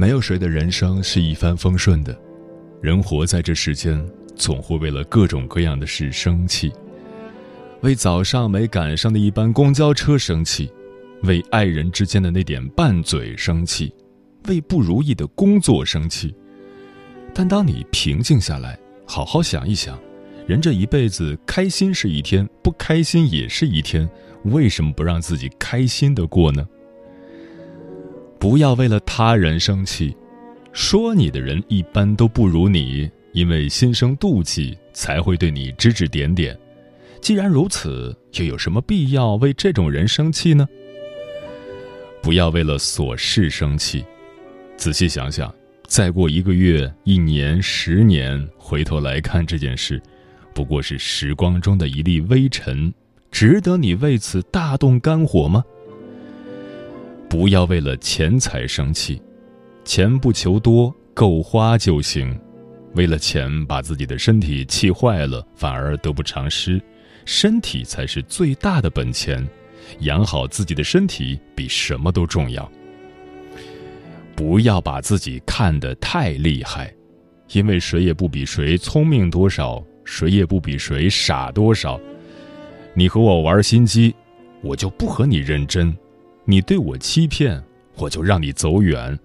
没有谁的人生是一帆风顺的，人活在这世间，总会为了各种各样的事生气：为早上没赶上的一班公交车生气，为爱人之间的那点拌嘴生气，为不如意的工作生气。但当你平静下来，好好想一想，人这一辈子，开心是一天，不开心也是一天，为什么不让自己开心的过呢？不要为了他人生气，说你的人一般都不如你，因为心生妒忌才会对你指指点点。既然如此，又有什么必要为这种人生气呢？不要为了琐事生气，仔细想想，再过一个月、一年、十年，回头来看这件事，不过是时光中的一粒微尘，值得你为此大动肝火吗？不要为了钱财生气，钱不求多，够花就行。为了钱把自己的身体气坏了，反而得不偿失。身体才是最大的本钱，养好自己的身体比什么都重要。不要把自己看得太厉害，因为谁也不比谁聪明多少，谁也不比谁傻多少。你和我玩心机，我就不和你认真。你对我欺骗，我就让你走远。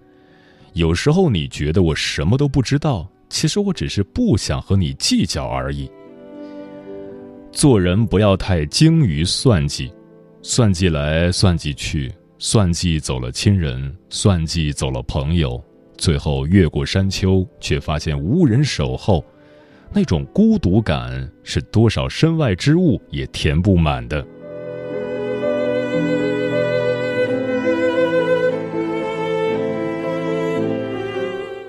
有时候你觉得我什么都不知道，其实我只是不想和你计较而已。做人不要太精于算计，算计来算计去，算计走了亲人，算计走了朋友，最后越过山丘，却发现无人守候，那种孤独感是多少身外之物也填不满的。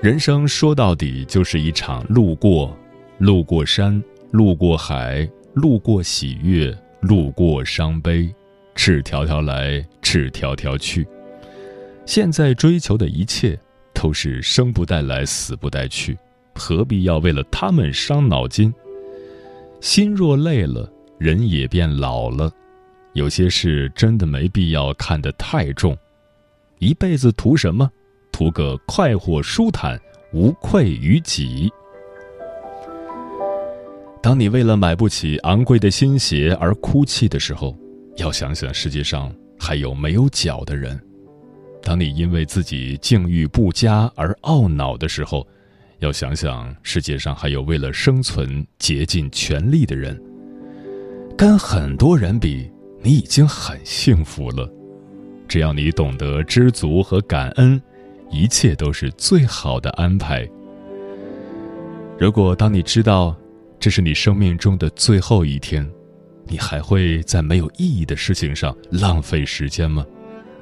人生说到底就是一场路过，路过山，路过海，路过喜悦，路过伤悲，赤条条来，赤条条去。现在追求的一切都是生不带来，死不带去，何必要为了他们伤脑筋？心若累了，人也变老了。有些事真的没必要看得太重。一辈子图什么？图个快活舒坦，无愧于己。当你为了买不起昂贵的新鞋而哭泣的时候，要想想世界上还有没有脚的人；当你因为自己境遇不佳而懊恼的时候，要想想世界上还有为了生存竭尽全力的人。跟很多人比，你已经很幸福了。只要你懂得知足和感恩。一切都是最好的安排。如果当你知道这是你生命中的最后一天，你还会在没有意义的事情上浪费时间吗？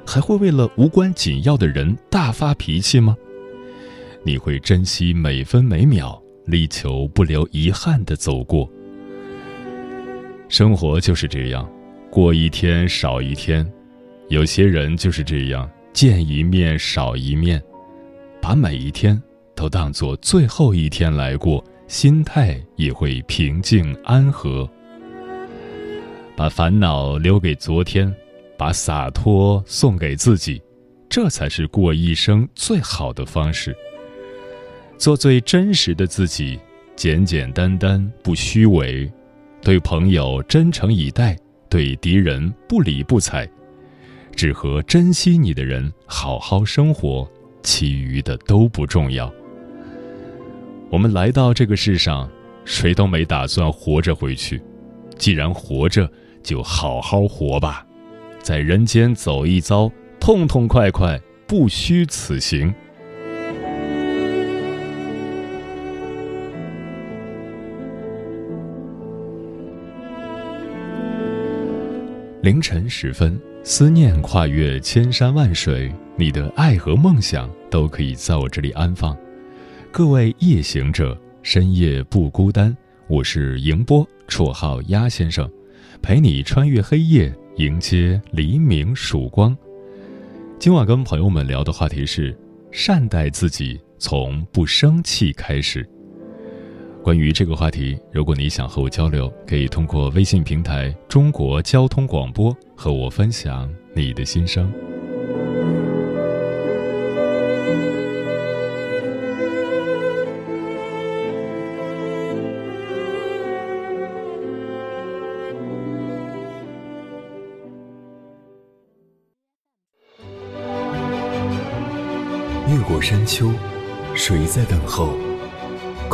还会为了无关紧要的人大发脾气吗？你会珍惜每分每秒，力求不留遗憾的走过。生活就是这样，过一天少一天。有些人就是这样。见一面少一面，把每一天都当做最后一天来过，心态也会平静安和。把烦恼留给昨天，把洒脱送给自己，这才是过一生最好的方式。做最真实的自己，简简单单不虚伪，对朋友真诚以待，对敌人不理不睬，只和珍惜你的人好好生活，其余的都不重要。我们来到这个世上，谁都没打算活着回去。既然活着，就好好活吧，在人间走一遭，痛痛快快，不虚此行。凌晨时分，思念跨越千山万水，你的爱和梦想都可以在我这里安放。各位夜行者，深夜不孤单。我是迎波，绰号鸭先生，陪你穿越黑夜，迎接黎明曙光。今晚跟朋友们聊的话题是：善待自己，从不生气开始。关于这个话题，如果你想和我交流，可以通过微信平台“中国交通广播”和我分享你的心声。越过山丘，谁在等候？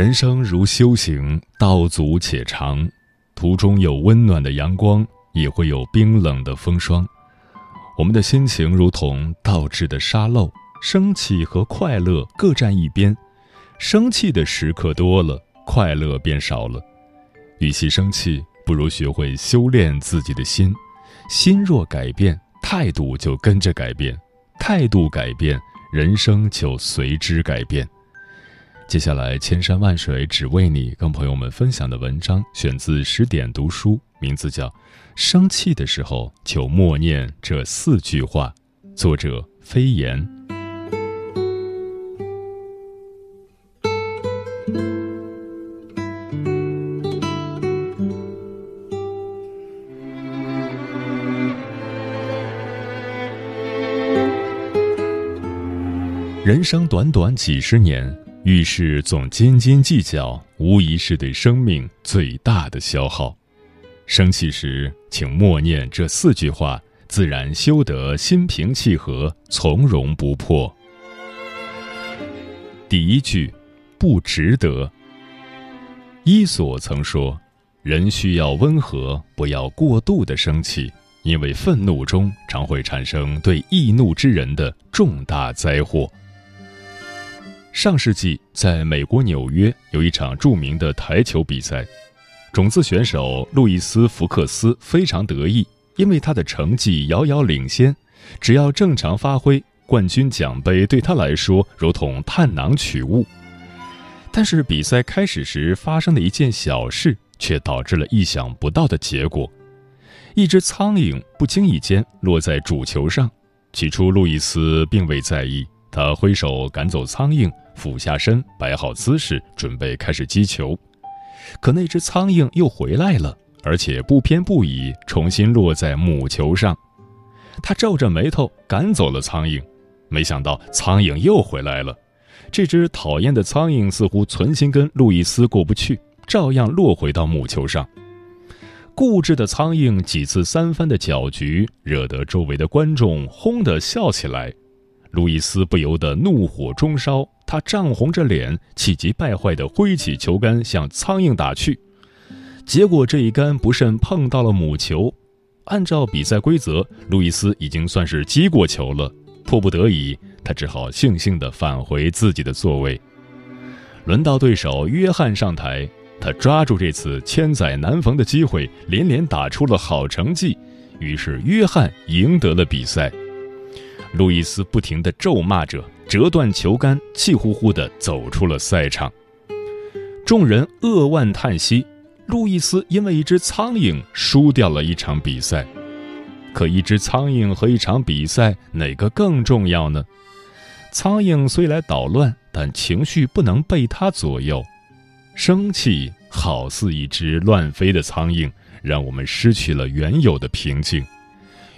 人生如修行，道阻且长，途中有温暖的阳光，也会有冰冷的风霜。我们的心情如同倒置的沙漏，生气和快乐各占一边。生气的时刻多了，快乐变少了。与其生气，不如学会修炼自己的心。心若改变，态度就跟着改变；态度改变，人生就随之改变。接下来，千山万水只为你，跟朋友们分享的文章选自十点读书，名字叫《生气的时候就默念这四句话》，作者飞檐。人生短短几十年。遇事总斤斤计较，无疑是对生命最大的消耗。生气时，请默念这四句话，自然修得心平气和、从容不迫。第一句，不值得。伊索曾说：“人需要温和，不要过度的生气，因为愤怒中常会产生对易怒之人的重大灾祸。”上世纪，在美国纽约有一场著名的台球比赛，种子选手路易斯·福克斯非常得意，因为他的成绩遥遥领先，只要正常发挥，冠军奖杯对他来说如同探囊取物。但是比赛开始时发生的一件小事，却导致了意想不到的结果：一只苍蝇不经意间落在主球上，起初路易斯并未在意。他挥手赶走苍蝇，俯下身，摆好姿势，准备开始击球。可那只苍蝇又回来了，而且不偏不倚，重新落在母球上。他皱着眉头赶走了苍蝇，没想到苍蝇又回来了。这只讨厌的苍蝇似乎存心跟路易斯过不去，照样落回到母球上。固执的苍蝇几次三番的搅局，惹得周围的观众轰地笑起来。路易斯不由得怒火中烧，他涨红着脸，气急败坏地挥起球杆向苍蝇打去，结果这一杆不慎碰到了母球。按照比赛规则，路易斯已经算是击过球了，迫不得已，他只好悻悻地返回自己的座位。轮到对手约翰上台，他抓住这次千载难逢的机会，连连打出了好成绩，于是约翰赢得了比赛。路易斯不停地咒骂着，折断球杆，气呼呼地走出了赛场。众人扼腕叹息，路易斯因为一只苍蝇输掉了一场比赛。可一只苍蝇和一场比赛，哪个更重要呢？苍蝇虽来捣乱，但情绪不能被它左右。生气好似一只乱飞的苍蝇，让我们失去了原有的平静。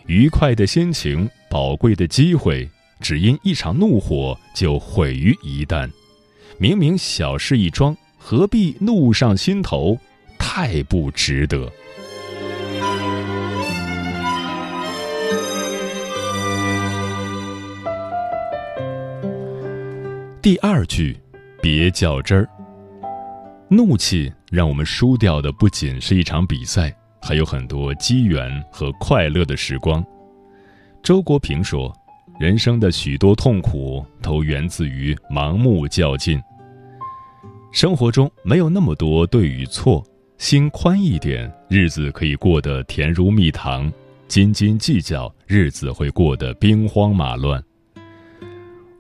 愉快的心情，宝贵的机会，只因一场怒火就毁于一旦。明明小事一桩，何必怒上心头？太不值得。第二句，别较真儿。怒气让我们输掉的不仅是一场比赛，还有很多机缘和快乐的时光。周国平说：“人生的许多痛苦都源自于盲目较劲。生活中没有那么多对与错，心宽一点，日子可以过得甜如蜜糖；斤斤计较，日子会过得兵荒马乱。”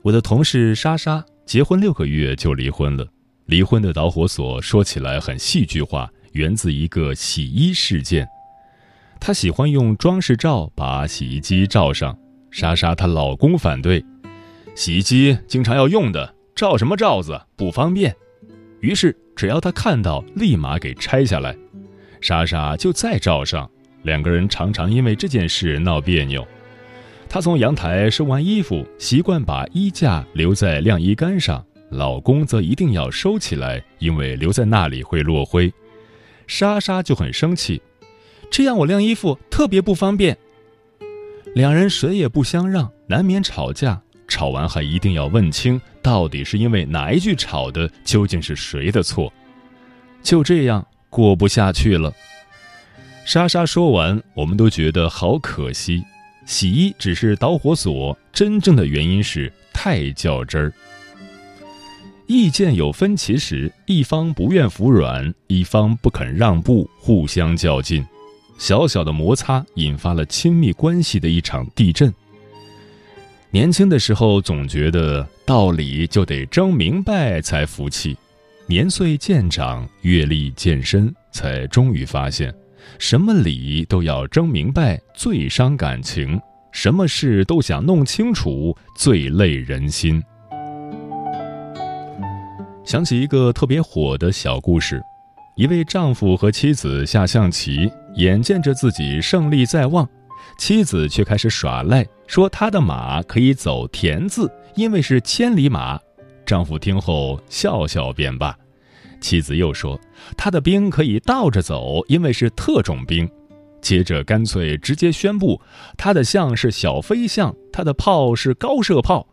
我的同事莎莎。结婚六个月就离婚了，离婚的导火索说起来很戏剧化，源自一个洗衣事件。她喜欢用装饰罩把洗衣机罩上，莎莎她老公反对，洗衣机经常要用的，罩什么罩子不方便。于是只要她看到，立马给拆下来，莎莎就再罩上。两个人常常因为这件事闹别扭。她从阳台收完衣服，习惯把衣架留在晾衣杆上，老公则一定要收起来，因为留在那里会落灰。莎莎就很生气，这样我晾衣服特别不方便。两人谁也不相让，难免吵架。吵完还一定要问清，到底是因为哪一句吵的，究竟是谁的错？就这样过不下去了。莎莎说完，我们都觉得好可惜。洗衣只是导火索，真正的原因是太较真儿。意见有分歧时，一方不愿服软，一方不肯让步，互相较劲，小小的摩擦引发了亲密关系的一场地震。年轻的时候总觉得道理就得争明白才服气，年岁渐长，阅历渐深，才终于发现。什么理都要争明白，最伤感情；什么事都想弄清楚，最累人心。想起一个特别火的小故事：一位丈夫和妻子下象棋，眼见着自己胜利在望，妻子却开始耍赖，说他的马可以走田字，因为是千里马。丈夫听后笑笑便罢。妻子又说：“他的兵可以倒着走，因为是特种兵。”接着干脆直接宣布，他的象是小飞象，他的炮是高射炮。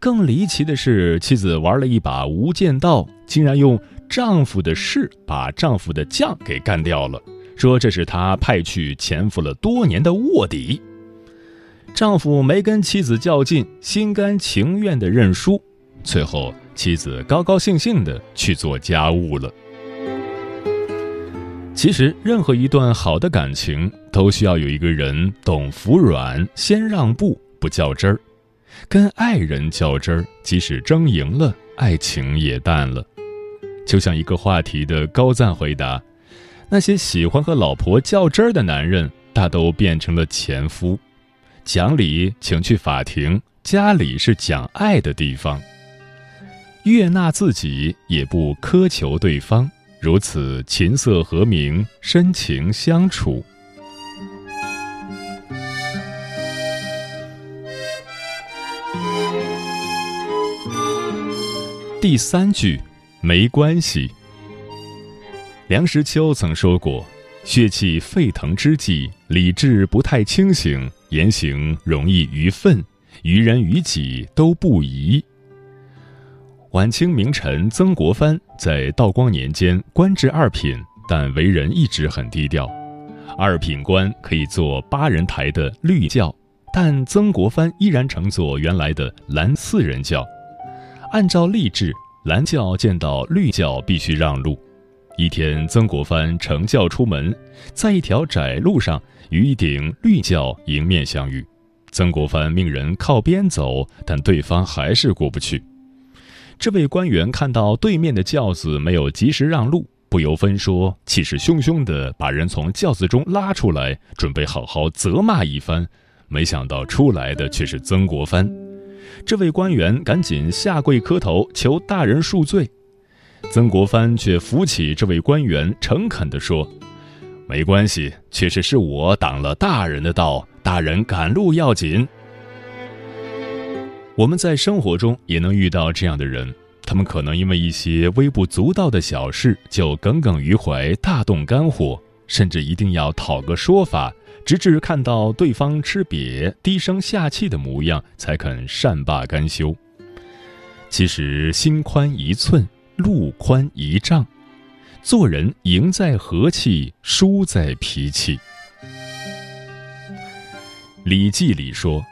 更离奇的是，妻子玩了一把无间道，竟然用丈夫的士把丈夫的将给干掉了，说这是他派去潜伏了多年的卧底。丈夫没跟妻子较劲，心甘情愿的认输，最后。妻子高高兴兴的去做家务了。其实，任何一段好的感情都需要有一个人懂服软，先让步，不较真儿。跟爱人较真儿，即使争赢了，爱情也淡了。就像一个话题的高赞回答：那些喜欢和老婆较真儿的男人，大都变成了前夫。讲理，请去法庭；家里是讲爱的地方。悦纳自己，也不苛求对方，如此琴瑟和鸣，深情相处。第三句，没关系。梁实秋曾说过：“血气沸腾之际，理智不太清醒，言行容易愚愤，于人于己都不宜。”晚清名臣曾国藩在道光年间官至二品，但为人一直很低调。二品官可以做八人台的绿轿，但曾国藩依然乘坐原来的蓝四人轿。按照例制，蓝轿见到绿轿必须让路。一天，曾国藩乘轿出门，在一条窄路上与一顶绿轿迎面相遇。曾国藩命人靠边走，但对方还是过不去。这位官员看到对面的轿子没有及时让路，不由分说，气势汹汹地把人从轿子中拉出来，准备好好责骂一番。没想到出来的却是曾国藩。这位官员赶紧下跪磕头，求大人恕罪。曾国藩却扶起这位官员，诚恳地说：“没关系，确实是我挡了大人的道，大人赶路要紧。”我们在生活中也能遇到这样的人，他们可能因为一些微不足道的小事就耿耿于怀、大动肝火，甚至一定要讨个说法，直至看到对方吃瘪、低声下气的模样，才肯善罢甘休。其实，心宽一寸，路宽一丈，做人赢在和气，输在脾气。《礼记》里说：“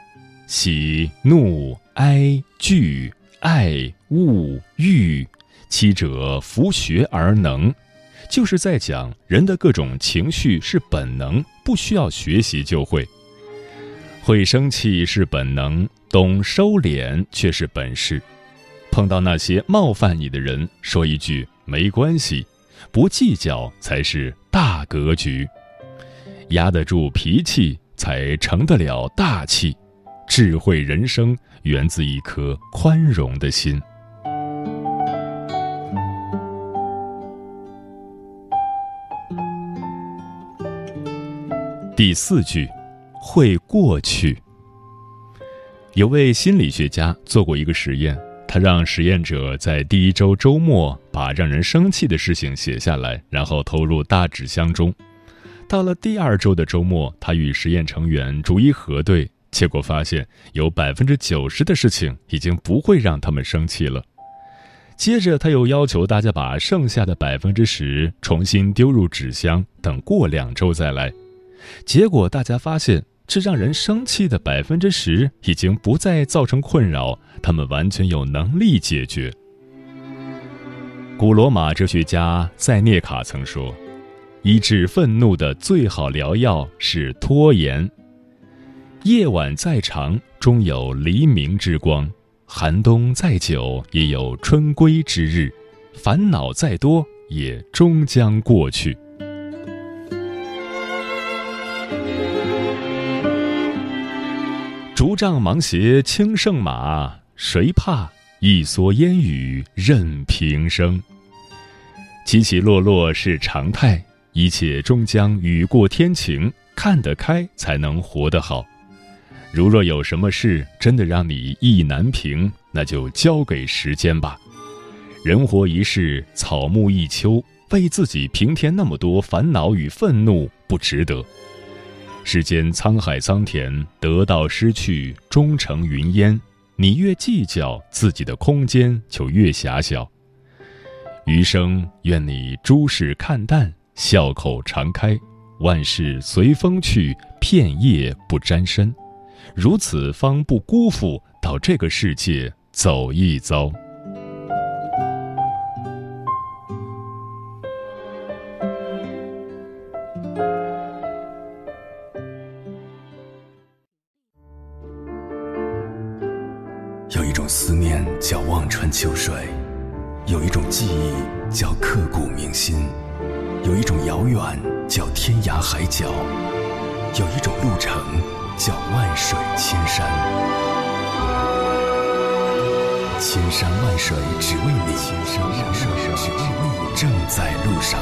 喜怒。”哀惧爱恶欲，七者弗学而能，就是在讲人的各种情绪是本能，不需要学习就会。会生气是本能，懂收敛却是本事。碰到那些冒犯你的人，说一句没关系，不计较才是大格局。压得住脾气，才成得了大气。智慧人生源自一颗宽容的心。第四句，会过去。有位心理学家做过一个实验，他让实验者在第一周周末把让人生气的事情写下来，然后投入大纸箱中。到了第二周的周末，他与实验成员逐一核对。结果发现，有百分之九十的事情已经不会让他们生气了。接着，他又要求大家把剩下的百分之十重新丢入纸箱，等过两周再来。结果，大家发现这让人生气的百分之十已经不再造成困扰，他们完全有能力解决。古罗马哲学家塞涅卡曾说：“医治愤怒的最好良药是拖延。”夜晚再长，终有黎明之光；寒冬再久，也有春归之日；烦恼再多，也终将过去。竹杖芒鞋轻胜马，谁怕？一蓑烟雨任平生。起起落落是常态，一切终将雨过天晴。看得开，才能活得好。如若有什么事真的让你意难平，那就交给时间吧。人活一世，草木一秋，为自己平添那么多烦恼与愤怒，不值得。世间沧海桑田，得到失去终成云烟。你越计较，自己的空间就越狭小。余生，愿你诸事看淡，笑口常开，万事随风去，片叶不沾身。如此方不辜负到这个世界走一遭。海角，有一种路程。叫万水千山，千山万水只为你，千山万水只为你，正在路上。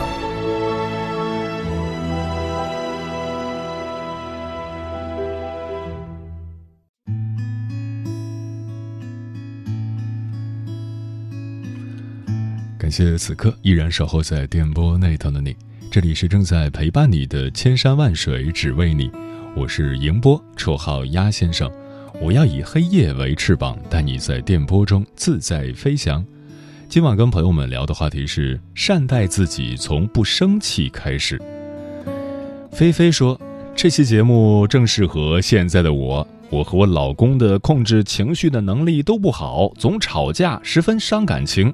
感谢此刻依然守候在电波那头的你，这里是正在陪伴你的千山万水只为你。我是迎波，绰号鸭先生。我要以黑夜为翅膀，带你在电波中自在飞翔。今晚跟朋友们聊的话题是：善待自己，从不生气开始。菲菲说，这期节目正适合现在的我。我和我老公的控制情绪的能力都不好，总吵架，十分伤感情。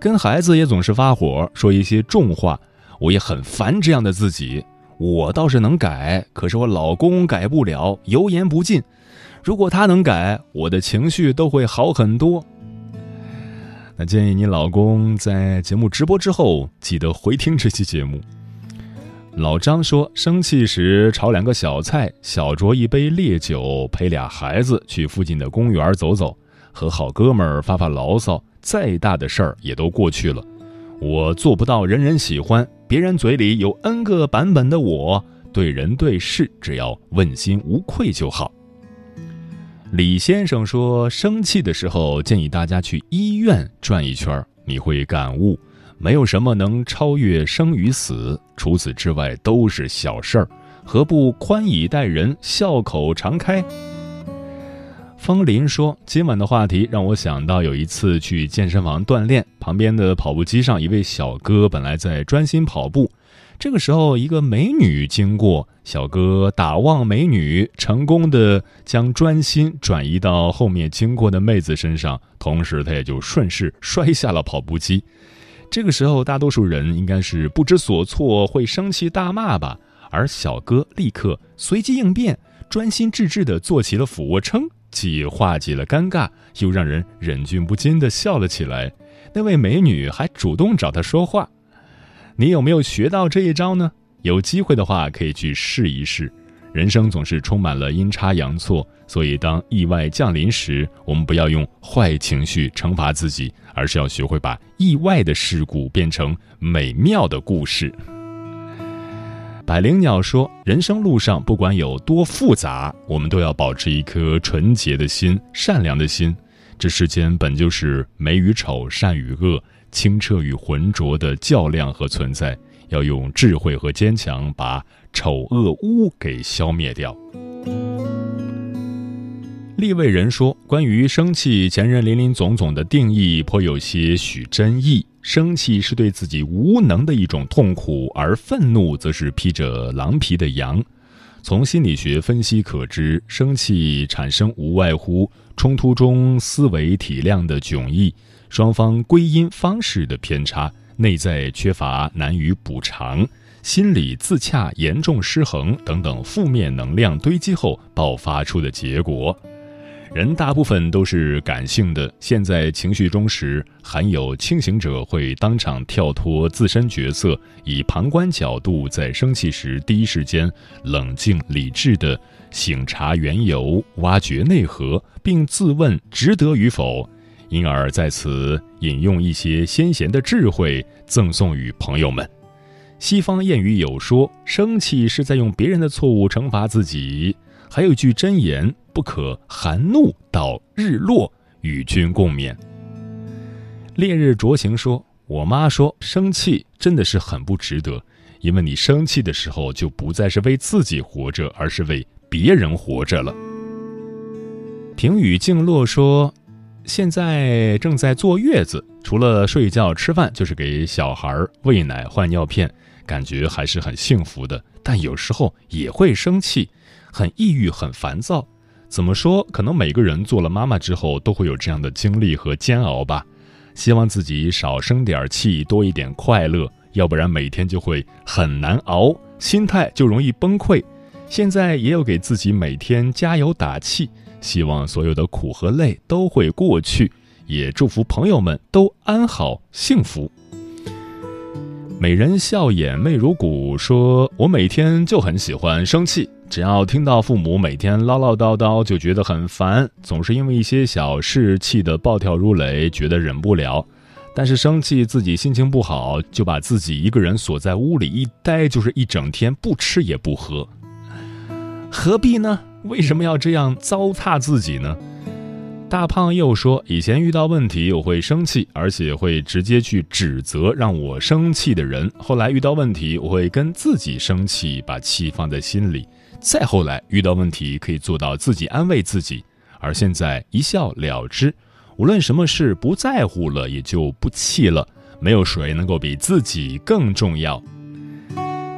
跟孩子也总是发火，说一些重话。我也很烦这样的自己。我倒是能改，可是我老公改不了，油盐不进。如果他能改，我的情绪都会好很多。那建议你老公在节目直播之后，记得回听这期节目。老张说，生气时炒两个小菜，小酌一杯烈酒，陪俩孩子去附近的公园走走，和好哥们儿发发牢骚，再大的事儿也都过去了。我做不到人人喜欢，别人嘴里有 N 个版本的我，对人对事只要问心无愧就好。李先生说，生气的时候建议大家去医院转一圈，你会感悟，没有什么能超越生与死，除此之外都是小事儿，何不宽以待人，笑口常开？风林说：“今晚的话题让我想到有一次去健身房锻炼，旁边的跑步机上一位小哥本来在专心跑步，这个时候一个美女经过，小哥打望美女，成功的将专心转移到后面经过的妹子身上，同时他也就顺势摔下了跑步机。这个时候大多数人应该是不知所措，会生气大骂吧，而小哥立刻随机应变，专心致志地做起了俯卧撑。”既化解了尴尬，又让人忍俊不禁地笑了起来。那位美女还主动找他说话。你有没有学到这一招呢？有机会的话可以去试一试。人生总是充满了阴差阳错，所以当意外降临时，我们不要用坏情绪惩罚自己，而是要学会把意外的事故变成美妙的故事。百灵鸟说：“人生路上，不管有多复杂，我们都要保持一颗纯洁的心、善良的心。这世间本就是美与丑、善与恶、清澈与浑浊的较量和存在，要用智慧和坚强把丑恶污给消灭掉。”立位人说：“关于生气，前人林林总总的定义颇有些许争议。”生气是对自己无能的一种痛苦，而愤怒则是披着狼皮的羊。从心理学分析可知，生气产生无外乎冲突中思维体量的迥异、双方归因方式的偏差、内在缺乏难于补偿、心理自洽严重失衡等等负面能量堆积后爆发出的结果。人大部分都是感性的，陷在情绪中时，含有清醒者会当场跳脱自身角色，以旁观角度，在生气时第一时间冷静理智的醒察缘由，挖掘内核，并自问值得与否，因而在此引用一些先贤的智慧，赠送与朋友们。西方谚语有说，生气是在用别人的错误惩罚自己。还有句真言：不可含怒到日落，与君共勉。烈日灼情说：“我妈说，生气真的是很不值得，因为你生气的时候，就不再是为自己活着，而是为别人活着了。”平雨静落说：“现在正在坐月子，除了睡觉吃饭，就是给小孩喂奶换尿片，感觉还是很幸福的。但有时候也会生气。”很抑郁，很烦躁。怎么说？可能每个人做了妈妈之后都会有这样的经历和煎熬吧。希望自己少生点气，多一点快乐，要不然每天就会很难熬，心态就容易崩溃。现在也有给自己每天加油打气，希望所有的苦和累都会过去，也祝福朋友们都安好幸福。美人笑眼媚如鼓，说我每天就很喜欢生气。只要听到父母每天唠唠叨叨，就觉得很烦，总是因为一些小事气得暴跳如雷，觉得忍不了。但是生气自己心情不好，就把自己一个人锁在屋里一待就是一整天，不吃也不喝。何必呢？为什么要这样糟蹋自己呢？大胖又说，以前遇到问题我会生气，而且会直接去指责让我生气的人。后来遇到问题，我会跟自己生气，把气放在心里。再后来遇到问题，可以做到自己安慰自己，而现在一笑了之。无论什么事不在乎了，也就不气了。没有谁能够比自己更重要。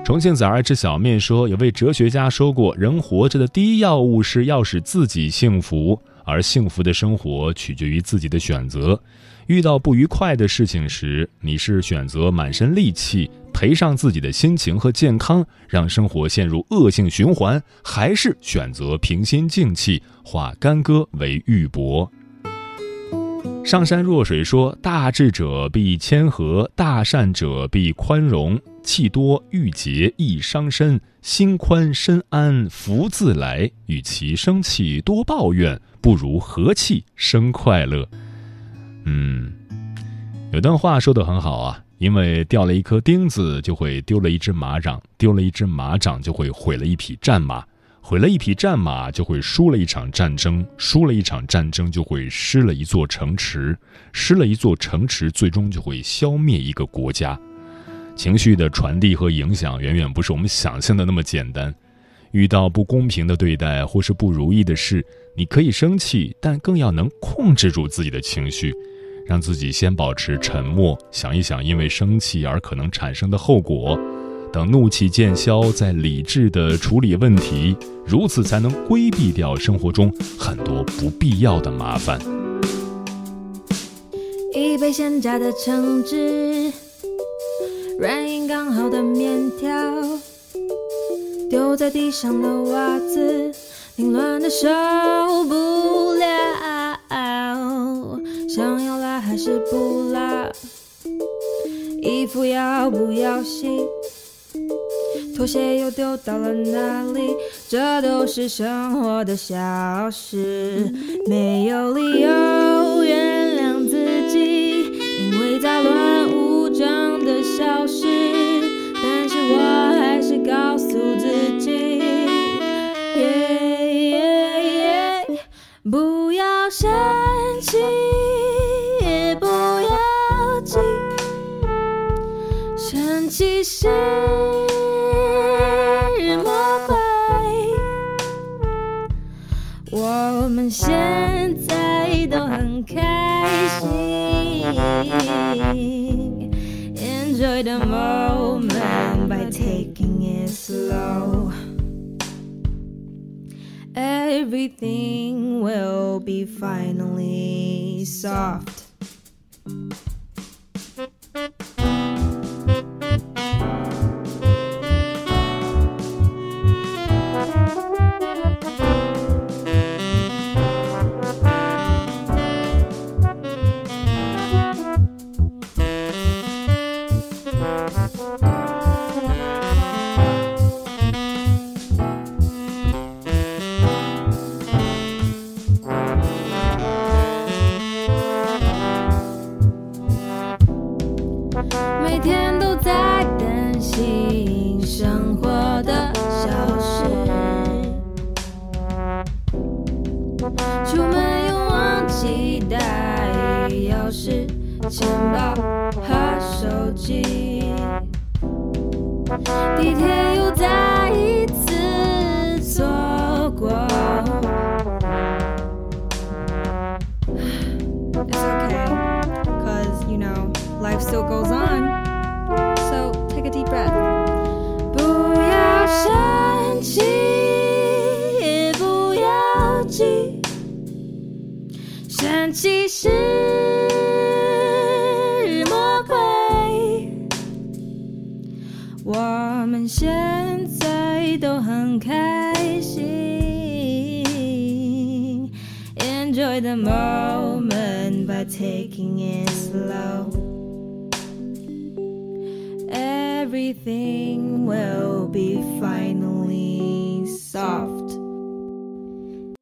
重庆崽儿吃小面说，有位哲学家说过，人活着的第一要务是要使自己幸福，而幸福的生活取决于自己的选择。遇到不愉快的事情时，你是选择满身戾气赔上自己的心情和健康，让生活陷入恶性循环，还是选择平心静气，化干戈为玉帛？上善若水说：“大智者必谦和，大善者必宽容。气多郁结易伤身，心宽身安福自来。与其生气多抱怨，不如和气生快乐。”嗯，有段话说的很好啊，因为掉了一颗钉子，就会丢了一只马掌；丢了一只马掌，就会毁了一匹战马。毁了一匹战马，就会输了一场战争；输了一场战争，就会失了一座城池；失了一座城池，最终就会消灭一个国家。情绪的传递和影响，远远不是我们想象的那么简单。遇到不公平的对待或是不如意的事，你可以生气，但更要能控制住自己的情绪，让自己先保持沉默，想一想因为生气而可能产生的后果。等怒气渐消，再理智的处理问题，如此才能规避掉生活中很多不必要的麻烦。一杯鲜榨的橙汁，软硬刚好的面条，丢在地上的袜子，凌乱的受不了，想要还是不拉？衣服要不要洗？拖鞋又丢到了哪里？这都是生活的小事，没有理由 气是。现在都很开心，Enjoy the moment by taking it slow. Everything will be finally soft. 手机，地铁又再一次错过。It's okay, cause you know life still goes on. So take a deep breath. 不要生 现在都很开心，Enjoy the moment by taking it slow. Everything will be finally soft.